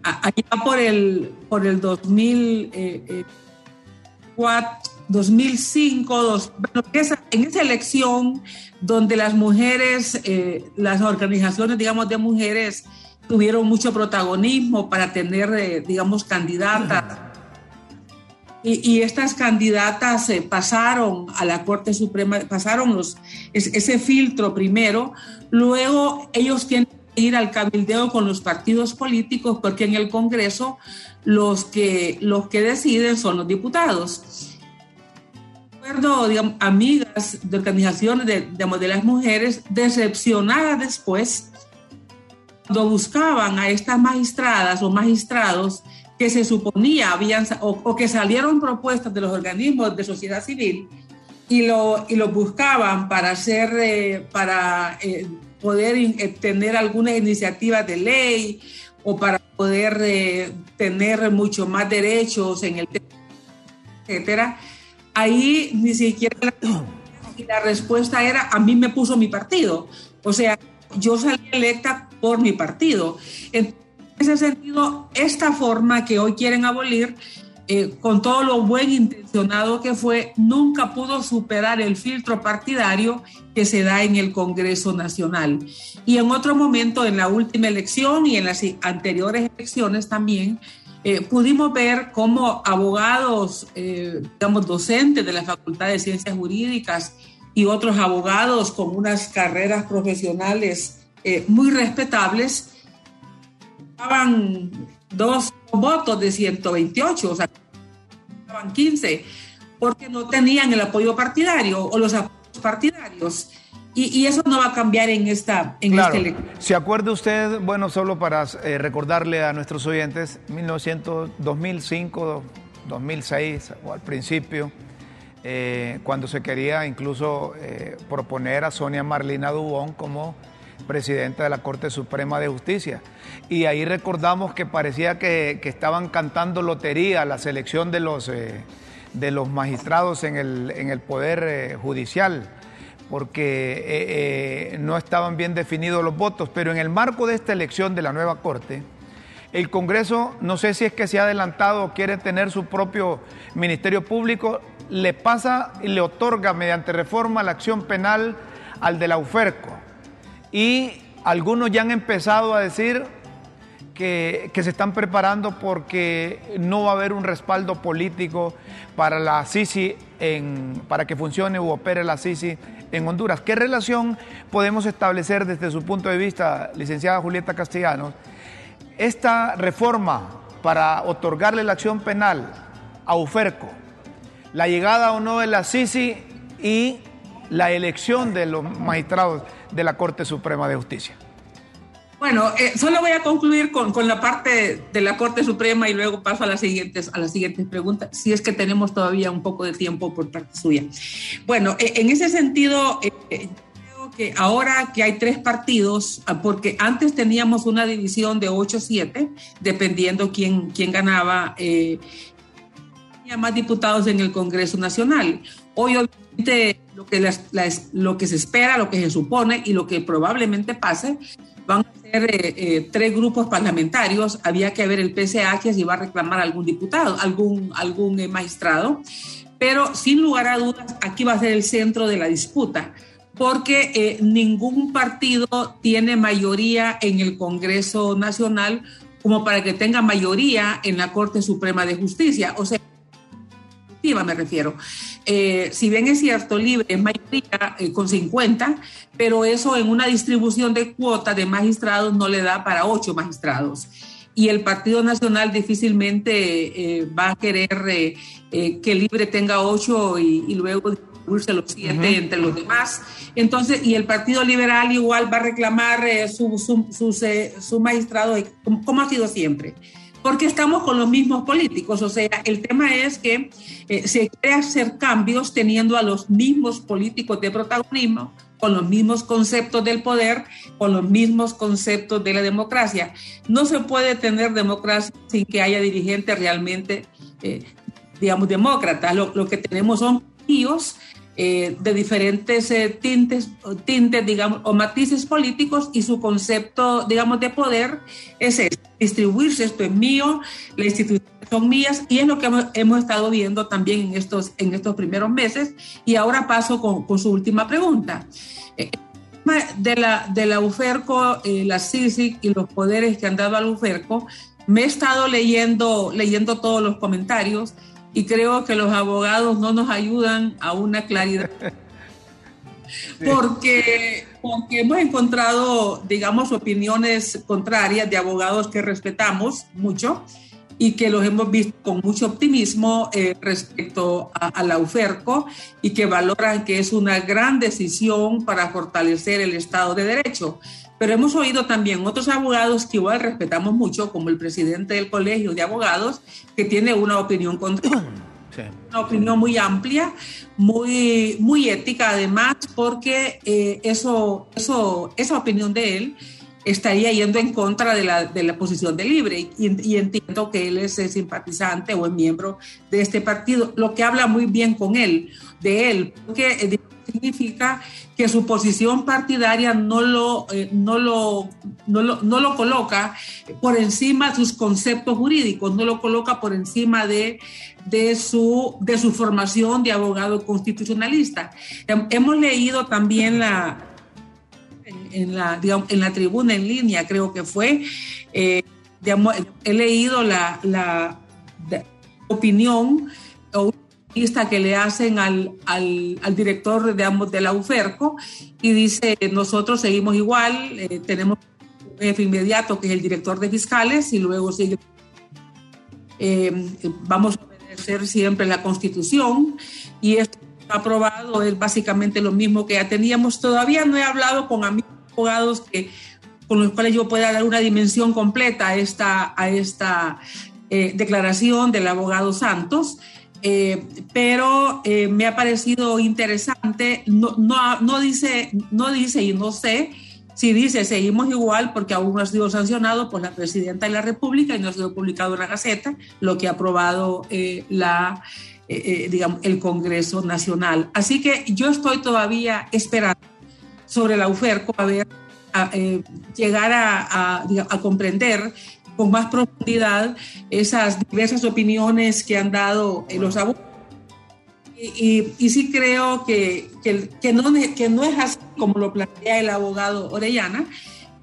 allá por el, por el 2004, 2005, dos, en esa elección donde las mujeres, eh, las organizaciones, digamos, de mujeres tuvieron mucho protagonismo para tener, digamos, candidatas. Y, y, estas candidatas eh, pasaron a la Corte Suprema, pasaron los, ese filtro primero, luego ellos tienen que ir al cabildeo con los partidos políticos porque en el Congreso los que, los que deciden son los diputados. Recuerdo, digamos, amigas de organizaciones de, digamos, de las mujeres decepcionadas después cuando buscaban a estas magistradas o magistrados que se suponía habían o, o, que salieron propuestas de los organismos de sociedad civil y lo, y lo buscaban para hacer eh, para eh, poder eh, tener algunas iniciativas de ley o para poder eh, tener mucho más derechos en el etcétera. Ahí ni siquiera la, la respuesta era a mí me puso mi partido. O sea, yo salí electa por mi partido. En ese sentido, esta forma que hoy quieren abolir eh, con todo lo buen intencionado que fue, nunca pudo superar el filtro partidario que se da en el Congreso Nacional. Y en otro momento, en la última elección y en las anteriores elecciones también, eh, pudimos ver cómo abogados, eh, digamos, docentes de la Facultad de Ciencias Jurídicas y otros abogados con unas carreras profesionales muy respetables, daban dos votos de 128, o sea, 15, porque no tenían el apoyo partidario o los apoyos partidarios. Y, eso no va a cambiar en esta en claro. este ¿Se acuerda usted, bueno, solo para eh, recordarle a nuestros oyentes, 1900, 2005, 2006 o al principio, eh, cuando se quería incluso eh, proponer a Sonia Marlina Dubón como presidenta de la Corte Suprema de Justicia. Y ahí recordamos que parecía que, estaban cantando lotería la selección de los, eh, de los magistrados en el, en el Poder eh, Judicial, porque eh, no estaban bien definidos los votos. Pero en el marco de esta elección de la nueva Corte, el Congreso, no sé si es que se ha adelantado o quiere tener su propio Ministerio Público, le pasa y le otorga mediante reforma la acción penal al de la UFERCO y algunos ya han empezado a decir que, se están preparando porque no va a haber un respaldo político para la Sisi en, para que funcione u opere la Sisi en Honduras. ¿Qué relación podemos establecer desde su punto de vista, licenciada Julieta Castellanos, esta reforma para otorgarle la acción penal a UFERCO, la llegada o no de la Sisi y la elección de los magistrados? de la Corte Suprema de Justicia. Bueno, eh, solo voy a concluir con, con, la parte de la Corte Suprema y luego paso a las siguientes, a las siguientes preguntas, si es que tenemos todavía un poco de tiempo por parte suya. Bueno, eh, en ese sentido, eh, creo que ahora que hay tres partidos, ah, porque antes teníamos una división de 8-7, dependiendo quién, quién ganaba, eh, más diputados en el Congreso Nacional. Hoy, obviamente, lo que, lo que se espera, lo que se supone y lo que probablemente pase, van a ser eh, eh, tres grupos parlamentarios. Había que ver el PCH si va a reclamar algún diputado, algún, algún eh, magistrado. Pero sin lugar a dudas, aquí va a ser el centro de la disputa, porque ningún partido tiene mayoría en el Congreso Nacional como para que tenga mayoría en la Corte Suprema de Justicia. O sea, me refiero. Eh, si bien es cierto, libre es mayoría eh, con 50, pero eso en una distribución de cuotas de magistrados no le da para ocho magistrados. Y el Partido Nacional difícilmente eh, va a querer que Libre tenga ocho y, luego distribuirse los siete entre los demás. Entonces, y el Partido Liberal igual va a reclamar su, su, su, magistrado, como ha sido siempre porque estamos con los mismos políticos. O sea, el tema es que eh, se quiere hacer cambios teniendo a los mismos políticos de protagonismo, con los mismos conceptos del poder, con los mismos conceptos de la democracia. No se puede tener democracia sin que haya dirigentes realmente, eh, digamos, demócratas. Lo, lo, que tenemos son tíos eh, de diferentes eh, tintes, tintes, digamos, o matices políticos y su concepto, digamos, de poder es distribuirse, esto es mío, las instituciones son mías y es lo que hemos, estado viendo también en estos, en estos primeros meses. Y ahora paso con, con su última pregunta. Eh, de la, de la UFERCO, la CICIC y los poderes que han dado al UFERCO, me he estado leyendo, leyendo todos los comentarios y creo que los abogados no nos ayudan a una claridad. Porque, porque hemos encontrado, digamos, opiniones contrarias de abogados que respetamos mucho y que los hemos visto con mucho optimismo eh, respecto a, a, la UFERCO y que valoran que es una gran decisión para fortalecer el Estado de Derecho. Pero hemos oído también otros abogados que igual respetamos mucho, como el presidente del Colegio de Abogados, que tiene una opinión contra una opinión muy amplia, muy, muy ética además, porque eh, eso, eso, esa opinión de él estaría yendo en contra de la, de la posición de Libre. Y, entiendo que él es simpatizante o es miembro de este partido, lo que habla muy bien con él, de él, porque eh, significa que su posición partidaria no lo, eh, no, lo, no, lo, no lo coloca por encima de sus conceptos jurídicos, no lo coloca por encima de, de, su, de su formación de abogado constitucionalista. Hemos leído también la, en, la, en la tribuna en línea, creo que fue, eh, he leído la, la opinión que le hacen al, al, al, director de ambos de la UFERCO y dice, nosotros seguimos igual, eh, tenemos un jefe inmediato que es el director de fiscales y luego sigue, eh, vamos a obedecer siempre la constitución y esto aprobado es básicamente lo mismo que ya teníamos. Todavía no he hablado con amigos abogados que, con los cuales yo pueda dar una dimensión completa a esta, a esta eh, declaración del abogado Santos. Eh, pero eh, me ha parecido interesante, no, no, no, dice, no dice y no sé si dice seguimos igual porque aún no ha sido sancionado por la presidenta de la República y no ha sido publicado en la Gaceta, lo que ha aprobado la, digamos, el Congreso Nacional. Así que yo estoy todavía esperando sobre la UFERCO a ver, a, eh, llegar a, a, comprender con más profundidad esas diversas opiniones que han dado eh, los abogados. Y, y, sí creo que, que, que, no, que no es así como lo plantea el abogado Orellana,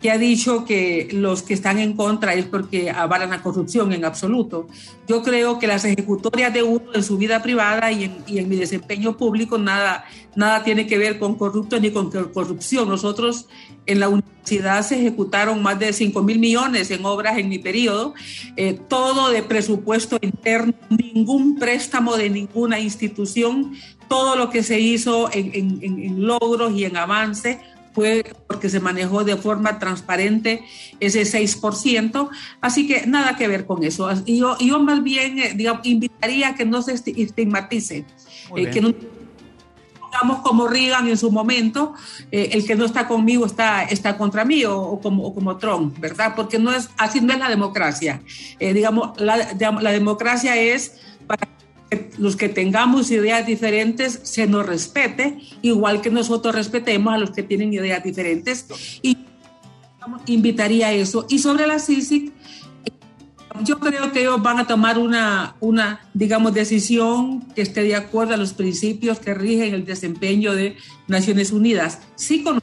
que ha dicho que los que están en contra es porque avalan la corrupción en absoluto. Yo creo que las ejecutorias de uno en su vida privada y en, y en mi desempeño público nada, nada tiene que ver con corrupto ni con corrupción. Nosotros en la universidad se ejecutaron más de 5 mil millones en obras en mi periodo, eh, todo de presupuesto interno, ningún préstamo de ninguna institución, todo lo que se hizo en, en, en logros y en avance fue porque se manejó de forma transparente ese 6%, así que nada que ver con eso. Y yo, yo más bien eh, digamos, invitaría a que no se estigmatice, eh, que no pongamos como Reagan en su momento, eh, el que no está conmigo está, está contra mí o, como, o como Trump, ¿verdad? Porque no es, así no es la democracia. digamos, la, la democracia es para los que tengamos ideas diferentes se nos respete, igual que nosotros respetemos a los que tienen ideas diferentes. Y invitaría a eso. Y sobre la CICIC, yo creo que ellos van a tomar una, una, digamos, decisión que esté de acuerdo a los principios que rigen el desempeño de Naciones Unidas. Sí con,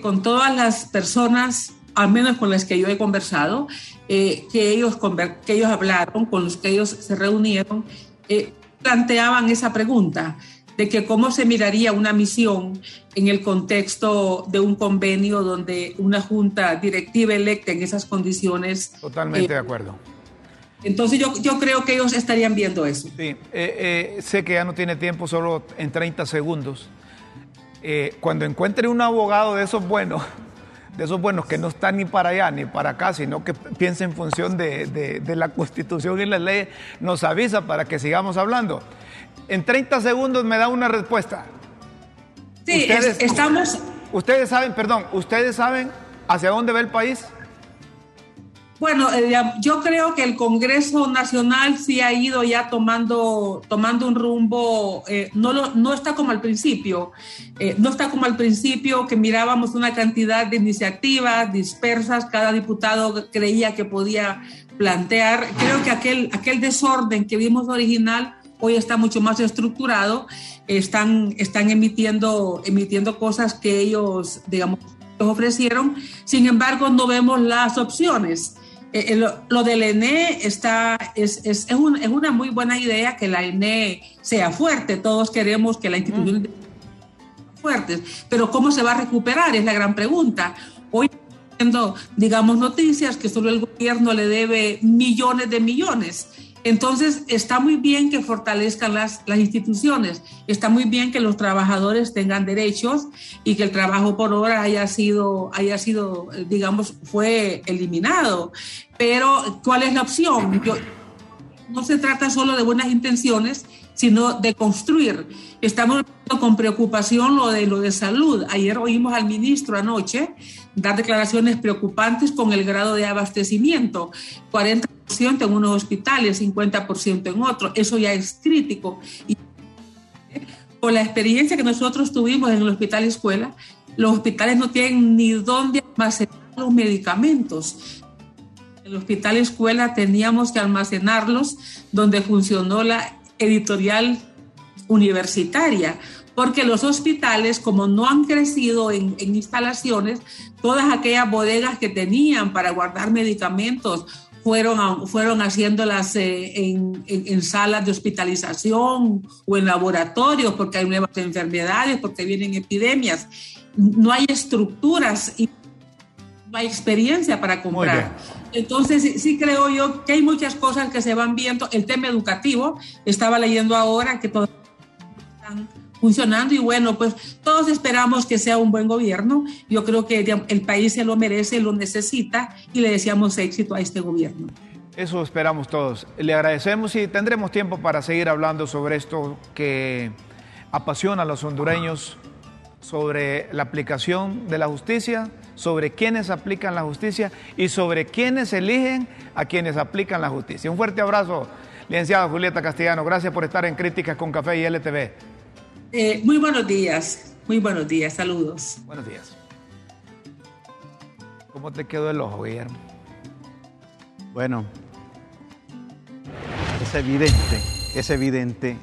con todas las personas, al menos con las que yo he conversado, eh, que, ellos, que ellos hablaron, con los que ellos se reunieron, eh, planteaban esa pregunta de que cómo se miraría una misión en el contexto de un convenio donde una junta directiva electa en esas condiciones. Totalmente eh, de acuerdo. Entonces yo, yo creo que ellos estarían viendo eso. Sí, eh, sé que ya no tiene tiempo, solo en 30 segundos. cuando encuentre un abogado de esos buenos, de esos buenos que no están ni para allá ni para acá, sino que piensa en función de, de, la constitución y las leyes, nos avisa para que sigamos hablando. En 30 segundos me da una respuesta. Sí, ustedes, estamos... Ustedes saben, perdón, ustedes saben hacia dónde va el país. Bueno, eh, yo creo que el Congreso Nacional sí ha ido ya tomando, tomando un rumbo, eh, no, no está como al principio, eh, no está como al principio que mirábamos una cantidad de iniciativas dispersas, cada diputado creía que podía plantear. Creo que aquel, aquel desorden que vimos original hoy está mucho más estructurado, están, están emitiendo, emitiendo cosas que ellos, digamos, ofrecieron, sin embargo no vemos las opciones. Eh, lo, del ENE está, es, es, es, una muy buena idea que la ENE sea fuerte. Todos queremos que la institución mm. fuertes, pero ¿cómo se va a recuperar? Es la gran pregunta. Hoy viendo, digamos, noticias que solo el gobierno le debe millones de millones. Entonces, está muy bien que fortalezcan las, las, instituciones, está muy bien que los trabajadores tengan derechos y que el trabajo por hora haya sido, haya sido digamos, fue eliminado. Pero, ¿cuál es la opción? no se trata solo de buenas intenciones, sino de construir. Estamos con preocupación lo de lo de salud. Ayer oímos al ministro anoche dar declaraciones preocupantes con el grado de abastecimiento. 40% en unos hospitales, 50% en otros. Eso ya es crítico. Y por la experiencia que nosotros tuvimos en el hospital escuela, los hospitales no tienen ni dónde almacenar los medicamentos. En el hospital escuela teníamos que almacenarlos donde funcionó la editorial universitaria, porque los hospitales, como no han crecido en, instalaciones, todas aquellas bodegas que tenían para guardar medicamentos fueron, fueron haciéndolas eh, en, en, salas de hospitalización o en laboratorios porque hay nuevas enfermedades, porque vienen epidemias. No hay estructuras y no hay experiencia para comprar. Entonces, sí, creo yo que hay muchas cosas que se van viendo. El tema educativo, estaba leyendo ahora que todos están funcionando y bueno, pues todos esperamos que sea un buen gobierno. Yo creo que el país se lo merece, lo necesita y le deseamos éxito a este gobierno. Eso esperamos todos. Le agradecemos y tendremos tiempo para seguir hablando sobre esto que apasiona a los hondureños, sobre la aplicación de la justicia, sobre quienes aplican la justicia y sobre quienes eligen a quienes aplican la justicia. Un fuerte abrazo, licenciada Julieta Castellano. Gracias por estar en Críticas con Café y LTV. Eh, muy buenos días, muy buenos días, saludos. Buenos días. ¿Cómo te quedó el ojo, Guillermo? Bueno, es evidente, es evidente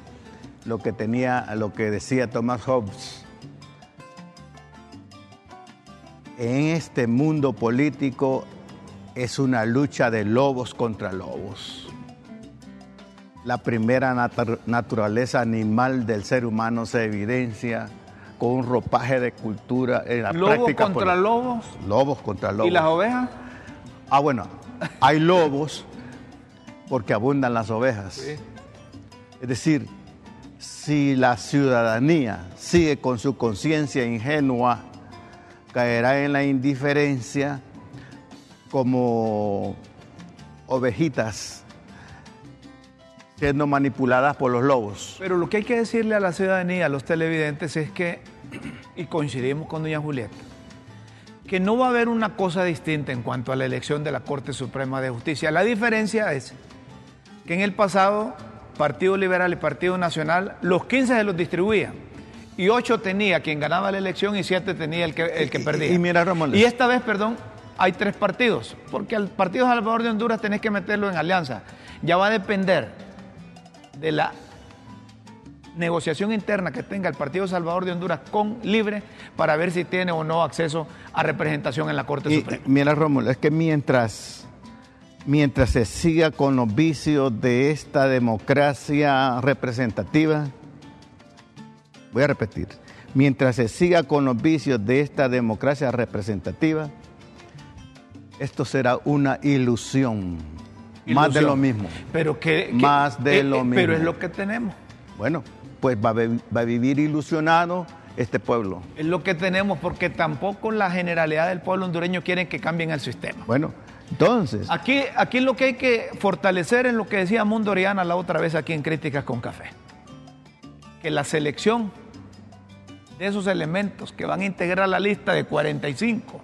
lo que tenía, lo que decía Thomas Hobbes. En este mundo político es una lucha de lobos contra lobos la primera naturaleza animal del ser humano se evidencia con un ropaje de cultura en la ¿Lobos contra lobos? Lobos contra lobos. ¿Y las ovejas? Ah, bueno, hay lobos porque abundan las ovejas. Es decir, si la ciudadanía sigue con su conciencia ingenua, caerá en la indiferencia como ovejitas siendo manipuladas por los lobos. Pero lo que hay que decirle a la ciudadanía, a los televidentes, es que, y coincidimos con doña Julieta, que no va a haber una cosa distinta en cuanto a la elección de la Corte Suprema de Justicia. La diferencia es que en el pasado, Partido Liberal y Partido Nacional, los 15 se los distribuían. Y 8 tenía quien ganaba la elección y 7 tenía el que, el que perdía. Y, mira, y esta vez, perdón, hay tres partidos, porque al Partido Salvador de Honduras tenés que meterlo en alianza. Ya va a depender de la negociación interna que tenga el Partido Salvador de Honduras con Libre para ver si tiene o no acceso a representación en la Corte Suprema. Mira, Rómulo, es que mientras, mientras se siga con los vicios de esta democracia representativa, voy a repetir, mientras se siga con los vicios de esta democracia representativa, esto será una ilusión más de lo mismo. Pero que, más de eh, lo mismo. Pero es lo que tenemos. Bueno, pues va a, vivir ilusionado este pueblo. Es lo que tenemos porque tampoco la generalidad del pueblo hondureño quiere que cambien el sistema. Bueno, entonces. Aquí, aquí lo que hay que fortalecer es lo que decía Mundo Oriana la otra vez aquí en Críticas con Café. Que la selección de esos elementos que van a integrar la lista de 45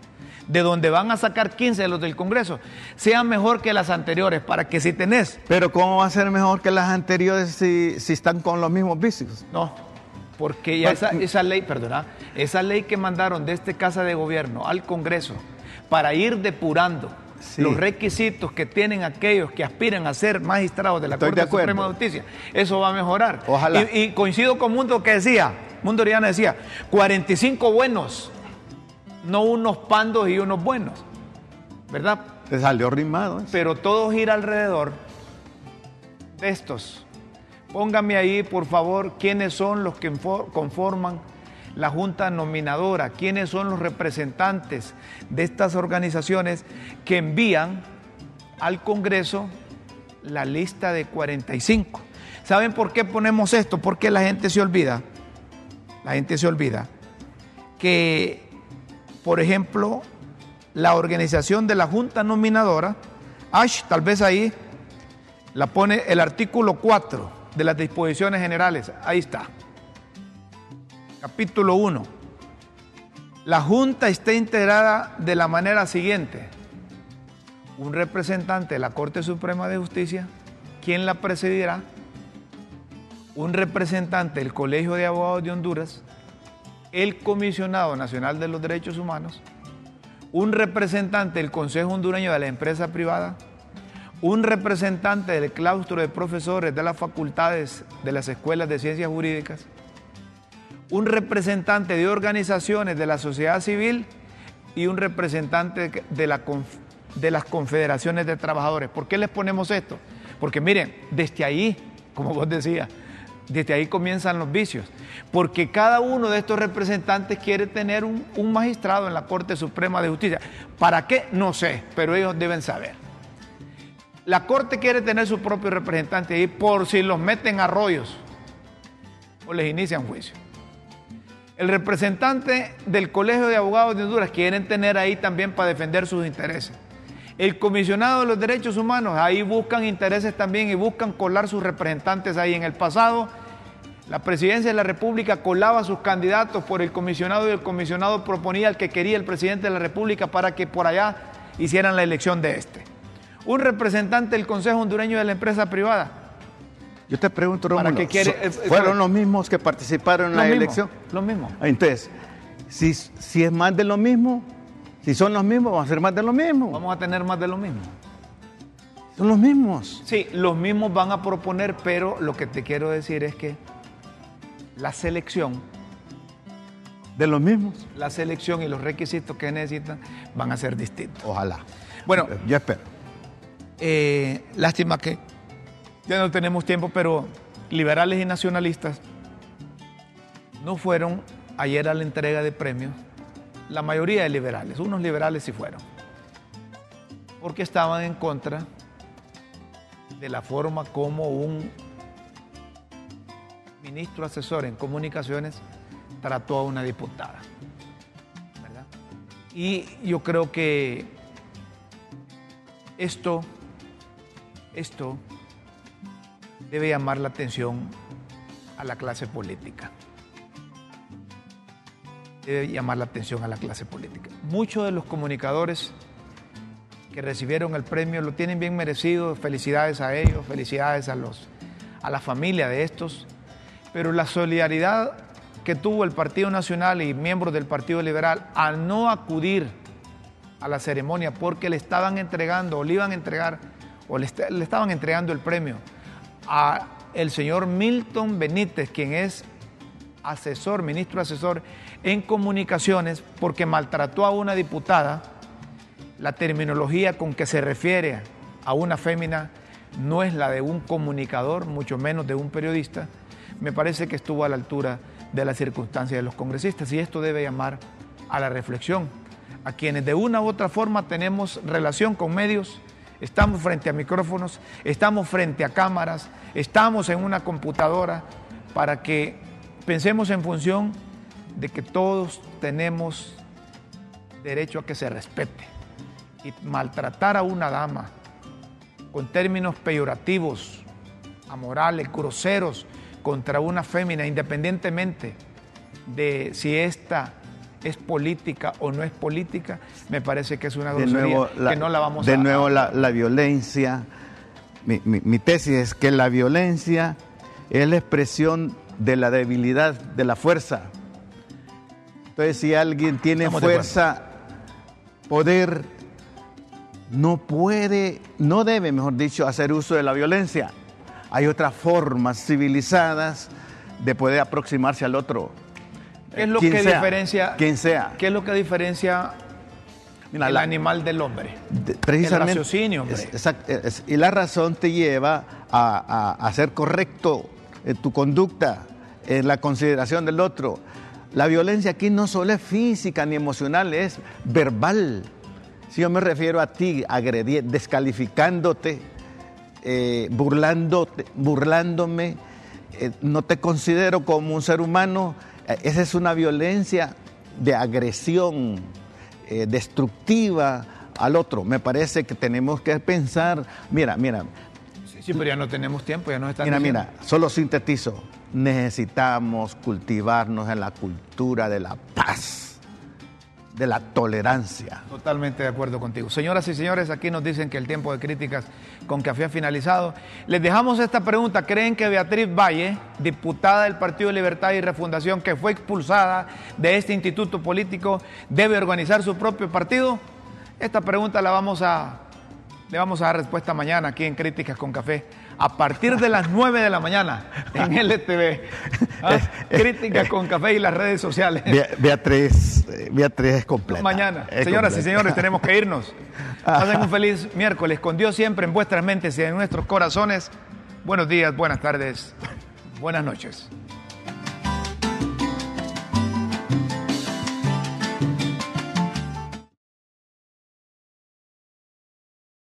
de donde van a sacar 15 de los del Congreso, sean mejor que las anteriores, para que si tenés... Pero ¿cómo va a ser mejor que las anteriores si, están con los mismos vicios? No, porque ya esa, esa ley, perdona, esa ley que mandaron de este Casa de Gobierno al Congreso para ir depurando los requisitos que tienen aquellos que aspiran a ser magistrados de la Corte Suprema de Justicia, eso va a mejorar. Ojalá. Y, coincido con Mundo que decía, Mundo Oriana decía, 45 buenos no unos pandos y unos buenos, ¿verdad? Te salió rimado. Pero todo gira alrededor de estos. Póngame ahí, por favor, quiénes son los que conforman la Junta Nominadora, quiénes son los representantes de estas organizaciones que envían al Congreso la lista de 45. ¿Saben por qué ponemos esto? Porque la gente se olvida, la gente se olvida que por ejemplo, la organización de la Junta Nominadora, Ash, tal vez ahí la pone el artículo 4 de las disposiciones generales, ahí está. Capítulo 1. La Junta está integrada de la manera siguiente. Un representante de la Corte Suprema de Justicia, ¿quién la presidirá? Un representante del Colegio de Abogados de Honduras, el Comisionado Nacional de los Derechos Humanos, un representante del Consejo Hondureño de la Empresa Privada, un representante del claustro de profesores de las facultades de las escuelas de ciencias jurídicas, un representante de organizaciones de la sociedad civil y un representante de, de las confederaciones de trabajadores. ¿Por qué les ponemos esto? Porque miren, desde ahí, como vos decías, desde ahí comienzan los vicios. Porque cada uno de estos representantes quiere tener un, magistrado en la Corte Suprema de Justicia. ¿Para qué? No sé, pero ellos deben saber. La Corte quiere tener su propio representante ahí por si los meten a rollos o les inician juicio. El representante del Colegio de Abogados de Honduras quieren tener ahí también para defender sus intereses. El comisionado de los derechos humanos, ahí buscan intereses también y buscan colar sus representantes ahí. En el pasado, la presidencia de la República colaba a sus candidatos por el comisionado y el comisionado proponía al que quería el presidente de la República para que por allá hicieran la elección de este un representante del Consejo Hondureño de la empresa privada. Yo te pregunto, Romulo, ¿fueron los mismos que participaron en la elección? Los mismos. Entonces, si, si es más de lo mismo, si son los mismos, vamos a ser más de lo mismo. Vamos a tener más de lo mismo. Son los mismos. Sí, los mismos van a proponer, pero lo que te quiero decir es que la selección de los mismos. La selección y los requisitos que necesitan van a ser distintos. Ojalá. Bueno, yo espero. Eh, lástima que ya no tenemos tiempo, pero liberales y nacionalistas no fueron ayer a la entrega de premios. La mayoría de liberales, unos liberales sí fueron, porque estaban en contra de la forma como un ministro asesor en comunicaciones trató a una diputada. Y yo creo que esto esto debe llamar la atención a la clase política. Debe llamar la atención a la clase política. Muchos de los comunicadores que recibieron el premio lo tienen bien merecido. Felicidades a ellos, felicidades a, los, a la familia de estos. Pero la solidaridad que tuvo el Partido Nacional y miembros del Partido Liberal al no acudir a la ceremonia porque le estaban entregando o le iban a entregar o le, estaban entregando el premio a el señor Milton Benítez, quien es asesor, ministro asesor en comunicaciones, porque maltrató a una diputada, la terminología con que se refiere a una fémina no es la de un comunicador, mucho menos de un periodista, me parece que estuvo a la altura de las circunstancias de los congresistas y esto debe llamar a la reflexión. A quienes de una u otra forma tenemos relación con medios, estamos frente a micrófonos, estamos frente a cámaras, estamos en una computadora para que pensemos en función de que todos tenemos derecho a que se respete. Y maltratar a una dama con términos peyorativos, amorales, groseros contra una fémina, independientemente de si esta es política o no es política, me parece que es una grosería que no la vamos de a... De nuevo, la, violencia, mi, tesis es que la violencia es la expresión de la debilidad, de la fuerza. Entonces, si alguien tiene fuerza, poder, no puede, no debe, mejor dicho, hacer uso de la violencia. Hay otras formas civilizadas de poder aproximarse al otro. ¿Qué es lo que diferencia? Quien sea. ¿Qué es lo que diferencia el animal del hombre? precisamente. El raciocinio, hombre. y la razón te lleva a, a, ser correcto en tu conducta, en la consideración del otro. La violencia aquí no solo es física ni emocional, es verbal. Si yo me refiero a ti, agredir, descalificándote, eh, burlándote, burlándome, eh, no te considero como un ser humano, esa es una violencia de agresión eh, destructiva al otro. Me parece que tenemos que pensar, mira, mira. Sí, pero ya no tenemos tiempo, ya no están Mira, mira, solo sintetizo. Necesitamos cultivarnos en la cultura de la paz. De la tolerancia. Totalmente de acuerdo contigo. Señoras y señores, aquí nos dicen que el tiempo de críticas con café ha finalizado. Les dejamos esta pregunta. ¿Creen que Beatriz Valle, diputada del Partido de Libertad y Refundación, que fue expulsada de este instituto político, debe organizar su propio partido? Esta pregunta la vamos a, le vamos a dar respuesta mañana aquí en Críticas con Café a partir de las 9 de la mañana en LTV. ¿Ah? Críticas con café y las redes sociales. Beatriz, Beatriz es completa. Mañana. Señoras y señores, tenemos que irnos. Pasen un feliz miércoles con Dios siempre en vuestras mentes y en nuestros corazones. Buenos días, buenas tardes, buenas noches.